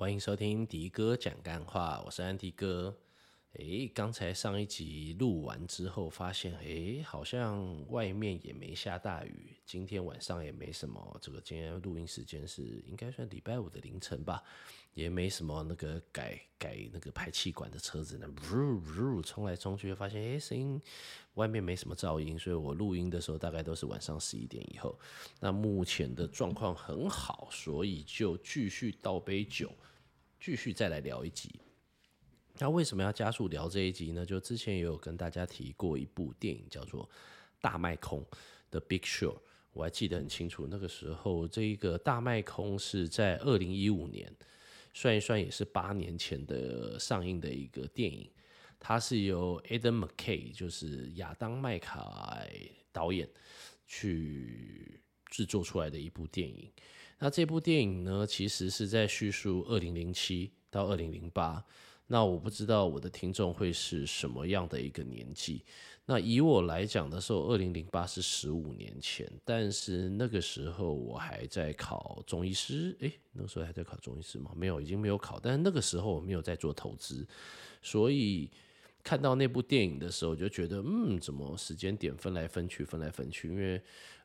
欢迎收听迪哥讲干话，我是安迪哥。诶，刚才上一集录完之后，发现诶，好像外面也没下大雨，今天晚上也没什么。这个今天录音时间是应该算礼拜五的凌晨吧，也没什么那个改改那个排气管的车子呢，呜呜冲来冲去，发现诶，声音外面没什么噪音，所以我录音的时候大概都是晚上十一点以后。那目前的状况很好，所以就继续倒杯酒，继续再来聊一集。那为什么要加速聊这一集呢？就之前也有跟大家提过一部电影，叫做《大麦空》的《Big Short》，我还记得很清楚。那个时候，这一个《大麦空》是在二零一五年，算一算也是八年前的上映的一个电影。它是由 Adam McKay，就是亚当麦凯导演去制作出来的一部电影。那这部电影呢，其实是在叙述二零零七到二零零八。那我不知道我的听众会是什么样的一个年纪。那以我来讲的时候，二零零八是十五年前，但是那个时候我还在考中医师。诶，那时候还在考中医师吗？没有，已经没有考。但是那个时候我没有在做投资，所以看到那部电影的时候，就觉得，嗯，怎么时间点分来分去，分来分去？因为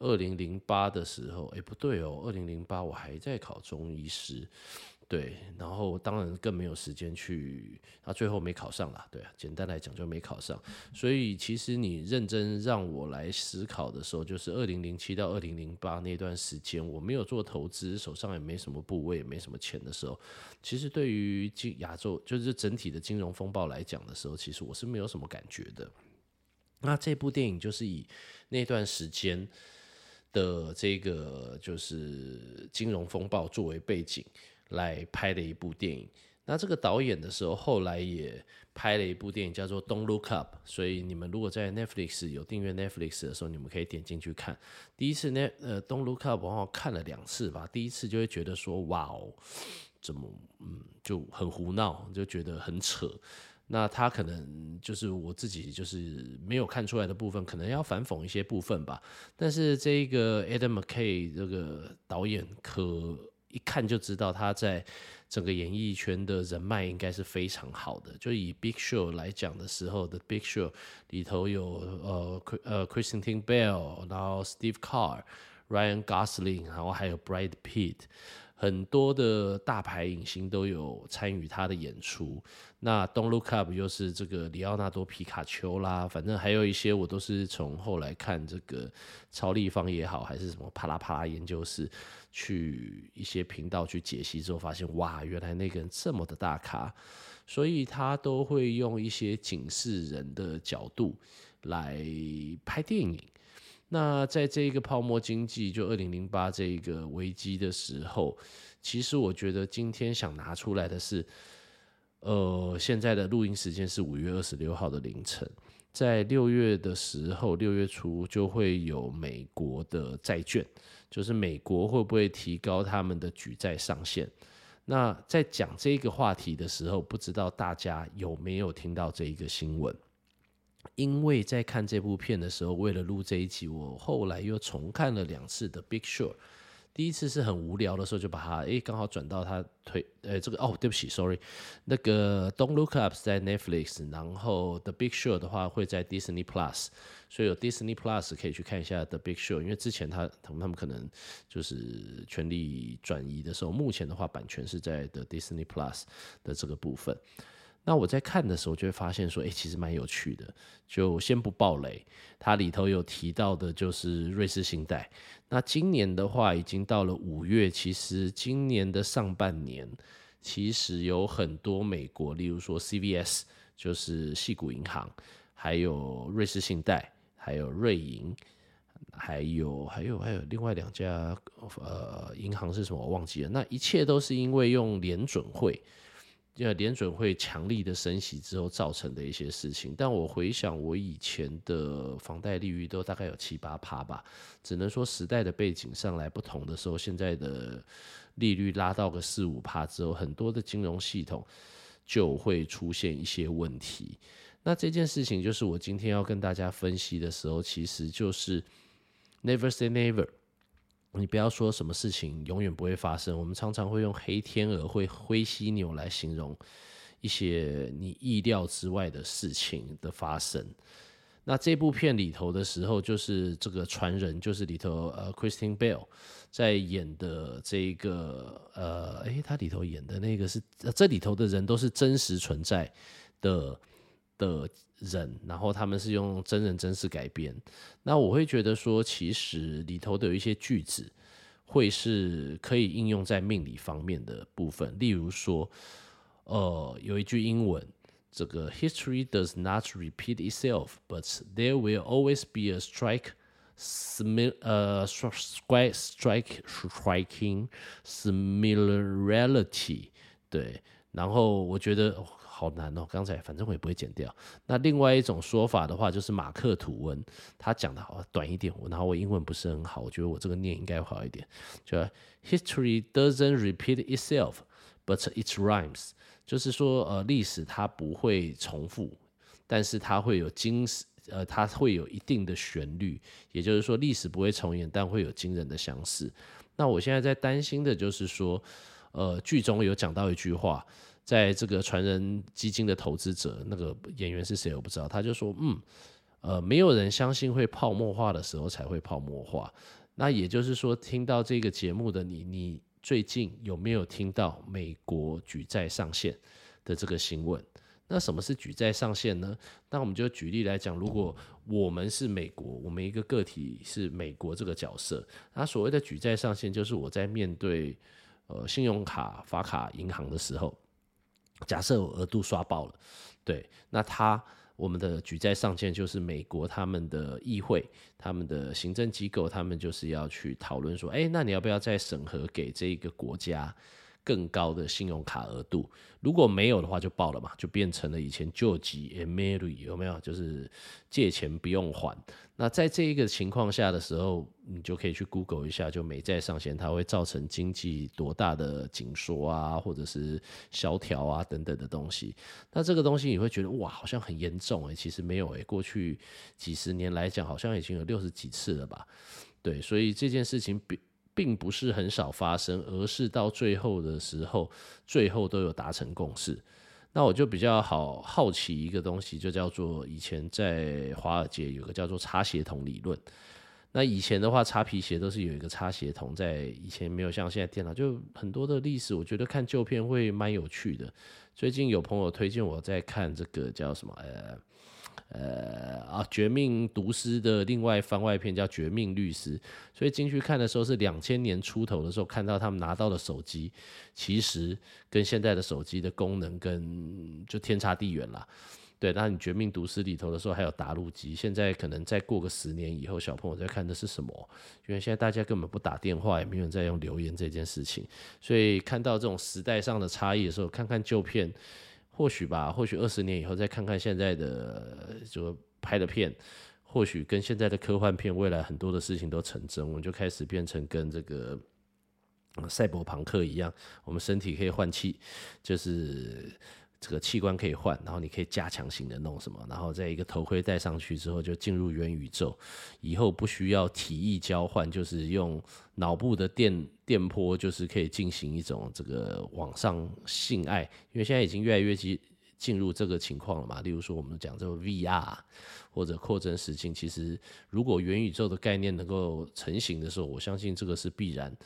二零零八的时候，诶，不对哦，二零零八我还在考中医师。对，然后当然更没有时间去，他最后没考上啦。对啊，简单来讲就没考上。所以其实你认真让我来思考的时候，就是二零零七到二零零八那段时间，我没有做投资，手上也没什么部位，也没什么钱的时候，其实对于金亚洲就是整体的金融风暴来讲的时候，其实我是没有什么感觉的。那这部电影就是以那段时间的这个就是金融风暴作为背景。来拍的一部电影。那这个导演的时候，后来也拍了一部电影，叫做《Don't Look Up》。所以你们如果在 Netflix 有订阅 Netflix 的时候，你们可以点进去看。第一次呢，呃，《Don't Look Up》我好像看了两次吧。第一次就会觉得说，哇哦，怎么，嗯，就很胡闹，就觉得很扯。那他可能就是我自己就是没有看出来的部分，可能要反讽一些部分吧。但是这个 Adam McKay 这个导演可。一看就知道他在整个演艺圈的人脉应该是非常好的。就以《Big Show》来讲的时候，《The Big Show》里头有呃呃 CHRISTINE Bell，然后 Steve Carr、Ryan Gosling，然后还有 Brad Pitt。很多的大牌影星都有参与他的演出。那《Don't Look Up》又是这个里奥纳多皮卡丘啦，反正还有一些我都是从后来看这个超立方也好，还是什么啪啦啪啦研究室去一些频道去解析之后，发现哇，原来那个人这么的大咖，所以他都会用一些警示人的角度来拍电影。那在这一个泡沫经济，就二零零八这一个危机的时候，其实我觉得今天想拿出来的是，呃，现在的录音时间是五月二十六号的凌晨，在六月的时候，六月初就会有美国的债券，就是美国会不会提高他们的举债上限？那在讲这个话题的时候，不知道大家有没有听到这一个新闻？因为在看这部片的时候，为了录这一集，我后来又重看了两次的《Big Short》。第一次是很无聊的时候，就把它诶刚好转到他推呃这个哦，对不起，sorry，那个《Don't Look Up》在 Netflix，然后《The Big Show》的话会在 Disney Plus，所以有 Disney Plus 可以去看一下《The Big Show》，因为之前他他们他们可能就是权利转移的时候，目前的话版权是在 The Disney Plus 的这个部分。那我在看的时候就会发现说，诶，其实蛮有趣的。就先不爆雷，它里头有提到的就是瑞士信贷。那今年的话，已经到了五月，其实今年的上半年，其实有很多美国，例如说 CVS，就是矽谷银行，还有瑞士信贷，还有瑞银，还有还有还有另外两家呃银行是什么我忘记了。那一切都是因为用联准会。因为联准会强力的升息之后造成的一些事情，但我回想我以前的房贷利率都大概有七八趴吧，只能说时代的背景上来不同的时候，现在的利率拉到个四五趴之后，很多的金融系统就会出现一些问题。那这件事情就是我今天要跟大家分析的时候，其实就是 never say never。你不要说什么事情永远不会发生，我们常常会用黑天鹅、会灰犀牛来形容一些你意料之外的事情的发生。那这部片里头的时候，就是这个传人，就是里头呃，Christian Bell 在演的这个呃，诶，他里头演的那个是这里头的人都是真实存在的的人，然后他们是用真人真事改编。那我会觉得说，其实里头的有一些句子会是可以应用在命理方面的部分，例如说，呃，有一句英文。这个 history does not repeat itself, but there will always be a strike, smil 呃，strike, strike, striking similarity。对，然后我觉得、好难哦。刚才反正我也不会剪掉。那另外一种说法的话，就是马克吐温他讲的好短一点，然后我英文不是很好，我觉得我这个念应该好一点。就 history doesn't repeat itself, but it rhymes。就是说，呃，历史它不会重复，但是它会有惊，呃，它会有一定的旋律。也就是说，历史不会重演，但会有惊人的相似。那我现在在担心的就是说，呃，剧中有讲到一句话，在这个传人基金的投资者，那个演员是谁我不知道，他就说，嗯，呃，没有人相信会泡沫化的时候才会泡沫化。那也就是说，听到这个节目的你，你。最近有没有听到美国举债上限的这个新闻？那什么是举债上限呢？那我们就举例来讲，如果我们是美国，我们一个个体是美国这个角色，那所谓的举债上限就是我在面对呃信用卡发卡银行的时候，假设我额度刷爆了，对，那他。我们的举债上限就是美国他们的议会、他们的行政机构，他们就是要去讨论说，哎，那你要不要再审核给这个国家？更高的信用卡额度，如果没有的话就爆了嘛，就变成了以前救急 Mary 有没有？就是借钱不用还。那在这一个情况下的时候，你就可以去 Google 一下，就美债上限它会造成经济多大的紧缩啊，或者是萧条啊等等的东西。那这个东西你会觉得哇，好像很严重诶、其实没有诶、过去几十年来讲，好像已经有六十几次了吧？对，所以这件事情比。并不是很少发生，而是到最后的时候，最后都有达成共识。那我就比较好好奇一个东西，就叫做以前在华尔街有个叫做擦鞋童理论。那以前的话，擦皮鞋都是有一个擦鞋童，在以前没有像现在电脑，就很多的历史，我觉得看旧片会蛮有趣的。最近有朋友推荐我在看这个叫什么呃。呃啊，绝命毒师的另外番外篇叫《绝命律师》，所以进去看的时候是两千年出头的时候，看到他们拿到的手机，其实跟现在的手机的功能跟就天差地远啦。对，那你《绝命毒师》里头的时候还有打录机，现在可能再过个十年以后，小朋友在看的是什么？因为现在大家根本不打电话，也没有人在用留言这件事情，所以看到这种时代上的差异的时候，看看旧片。或许吧，或许二十年以后再看看现在的就拍的片，或许跟现在的科幻片，未来很多的事情都成真，我们就开始变成跟这个赛博朋克一样，我们身体可以换气，就是。这个器官可以换，然后你可以加强型的弄什么，然后在一个头盔戴上去之后就进入元宇宙，以后不需要体液交换，就是用脑部的电电波，就是可以进行一种这个网上性爱，因为现在已经越来越进入这个情况了嘛。例如说我们讲这个 VR 或者扩增实境，其实如果元宇宙的概念能够成型的时候，我相信这个是必然。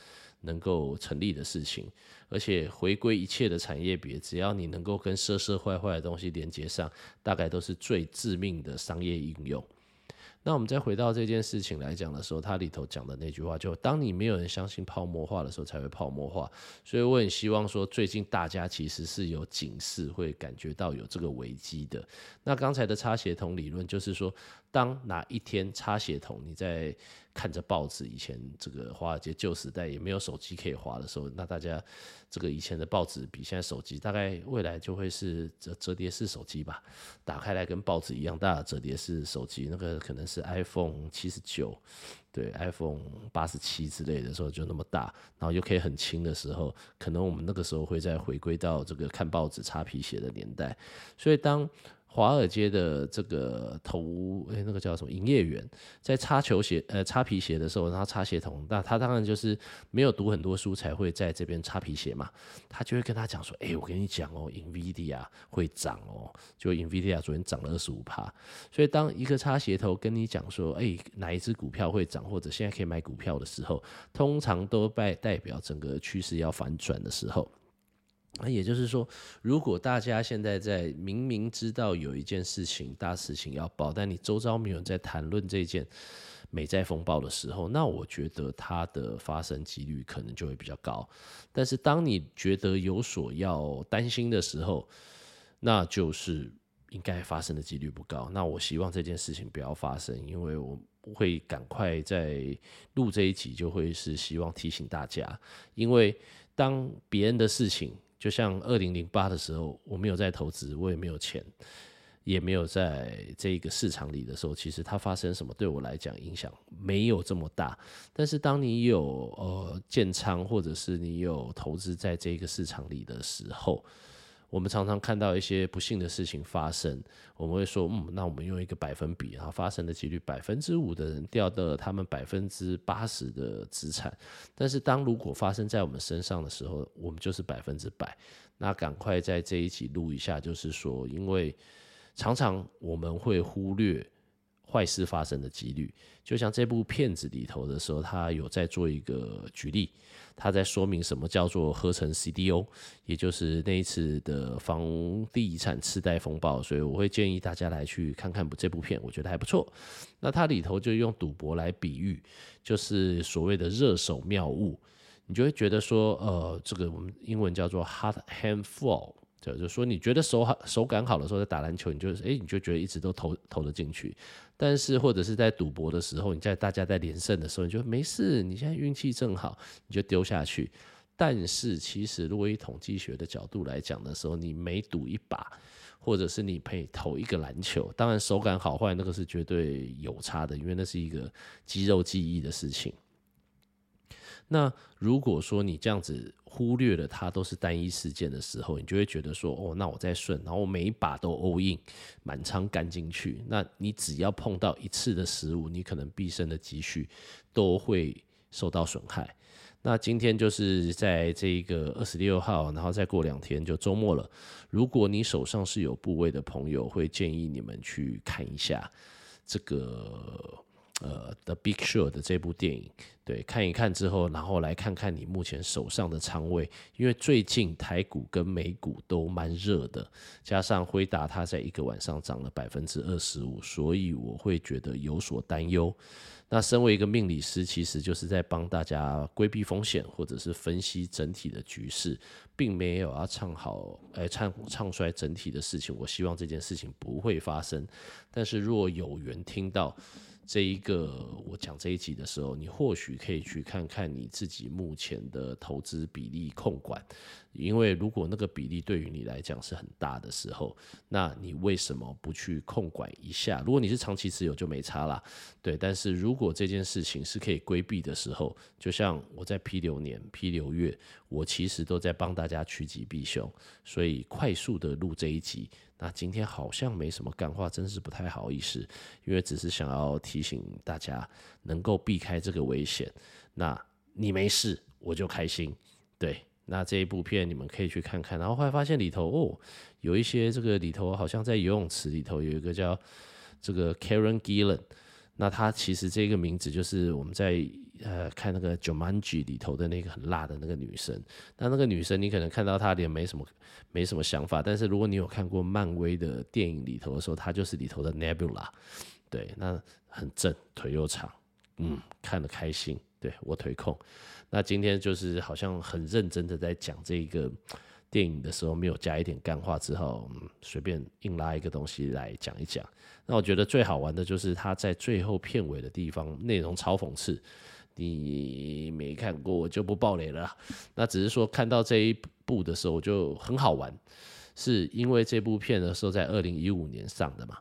能够成立的事情，而且回归一切的产业别，只要你能够跟社社坏坏的东西连接上，大概都是最致命的商业应用。那我们再回到这件事情来讲的时候，它里头讲的那句话，就当你没有人相信泡沫化的时候，才会泡沫化。所以我很希望说，最近大家其实是有警示，会感觉到有这个危机的。那刚才的擦鞋桶理论，就是说，当哪一天擦鞋桶你在看着报纸，以前这个华尔街旧时代也没有手机可以滑的时候，那大家这个以前的报纸比现在手机，大概未来就会是折折叠式手机吧，打开来跟报纸一样大的折叠式手机，那个可能是 iPhone 七十九，对，iPhone 八十七之类的时候就那么大，然后又可以很轻的时候，可能我们那个时候会再回归到这个看报纸擦皮鞋的年代，所以当。华尔街的这个投诶、那个叫什么营业员，在擦球鞋呃擦皮鞋的时候，然后擦鞋童，那他当然就是没有读很多书才会在这边擦皮鞋嘛。他就会跟他讲说：“哎、我跟你讲哦，NVIDIA 会涨哦，就 NVIDIA 昨天涨了二十五趴。所以当一个擦鞋头跟你讲说：哎、哪一只股票会涨，或者现在可以买股票的时候，通常都代代表整个趋势要反转的时候。”那也就是说，如果大家现在在明明知道有一件事情大事情要报，但你周遭没有人在谈论这件美债风暴的时候，那我觉得它的发生几率可能就会比较高。但是当你觉得有所要担心的时候，那就是应该发生的几率不高。那我希望这件事情不要发生，因为我会赶快在录这一集，就会是希望提醒大家，因为当别人的事情。就像二零零八的时候，我没有在投资，我也没有钱，也没有在这个市场里的时候，其实它发生什么对我来讲影响没有这么大。但是当你有呃建仓，或者是你有投资在这个市场里的时候，我们常常看到一些不幸的事情发生，我们会说，嗯，那我们用一个百分比，然后发生的几率百分之五的人掉到了他们百分之八十的资产。但是当如果发生在我们身上的时候，我们就是百分之百。那赶快在这一集录一下，就是说，因为常常我们会忽略坏事发生的几率。就像这部片子里头的时候，他有在做一个举例。他在说明什么叫做合成 CDO，也就是那一次的房地产次贷风暴，所以我会建议大家来去看看这部片，我觉得还不错。那它里头就用赌博来比喻，就是所谓的热手妙物，你就会觉得说，呃，这个我们英文叫做 hot hand fall。就是说，你觉得手好手感好的时候，在打篮球，你就哎、欸，你就觉得一直都投投得进去。但是或者是在赌博的时候，你在大家在连胜的时候，你就没事，你现在运气正好，你就丢下去。但是其实，如果以统计学的角度来讲的时候，你每赌一把，或者是你配投一个篮球，当然手感好坏那个是绝对有差的，因为那是一个肌肉记忆的事情。那如果说你这样子忽略了它都是单一事件的时候，你就会觉得说，哦，那我再顺，然后我每一把都 all in，满仓干进去。那你只要碰到一次的失误，你可能毕生的积蓄都会受到损害。那今天就是在这个二十六号，然后再过两天就周末了。如果你手上是有部位的朋友，会建议你们去看一下这个。呃，《The Big Short》的这部电影，对，看一看之后，然后来看看你目前手上的仓位，因为最近台股跟美股都蛮热的，加上辉达它在一个晚上涨了百分之二十五，所以我会觉得有所担忧。那身为一个命理师，其实就是在帮大家规避风险，或者是分析整体的局势，并没有要唱好，哎，唱唱衰整体的事情。我希望这件事情不会发生，但是若有缘听到。这一个我讲这一集的时候，你或许可以去看看你自己目前的投资比例控管，因为如果那个比例对于你来讲是很大的时候，那你为什么不去控管一下？如果你是长期持有就没差啦，对。但是如果这件事情是可以规避的时候，就像我在批流年、批流月，我其实都在帮大家趋吉避凶，所以快速的录这一集。那今天好像没什么干话，真是不太好意思，因为只是想要提醒大家能够避开这个危险。那你没事，我就开心。对，那这一部片你们可以去看看。然后后来发现里头哦，有一些这个里头好像在游泳池里头有一个叫这个 Karen Gillan，那他其实这个名字就是我们在。呃，看那个《Jumanji》里头的那个很辣的那个女生，那那个女生你可能看到她脸没什么没什么想法，但是如果你有看过漫威的电影里头的时候，她就是里头的 Nebula，对，那很正，腿又长，嗯，看得开心，对，我腿控。那今天就是好像很认真的在讲这一个电影的时候，没有加一点干话之后，嗯，随便硬拉一个东西来讲一讲。那我觉得最好玩的就是他在最后片尾的地方，内容超讽刺。你没看过，我就不爆雷了。那只是说看到这一部的时候就很好玩，是因为这部片的时候在二零一五年上的嘛。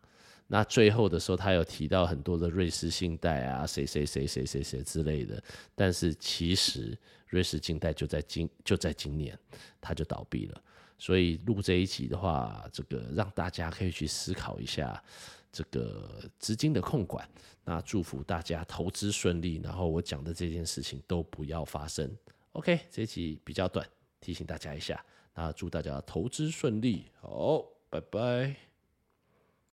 那最后的时候他有提到很多的瑞士信贷啊，谁谁谁谁谁谁之类的。但是其实瑞士信贷就在今就在今年，它就倒闭了。所以录这一集的话，这个让大家可以去思考一下这个资金的控管。那祝福大家投资顺利，然后我讲的这件事情都不要发生。OK，这一集比较短，提醒大家一下。那祝大家投资顺利，好，拜拜。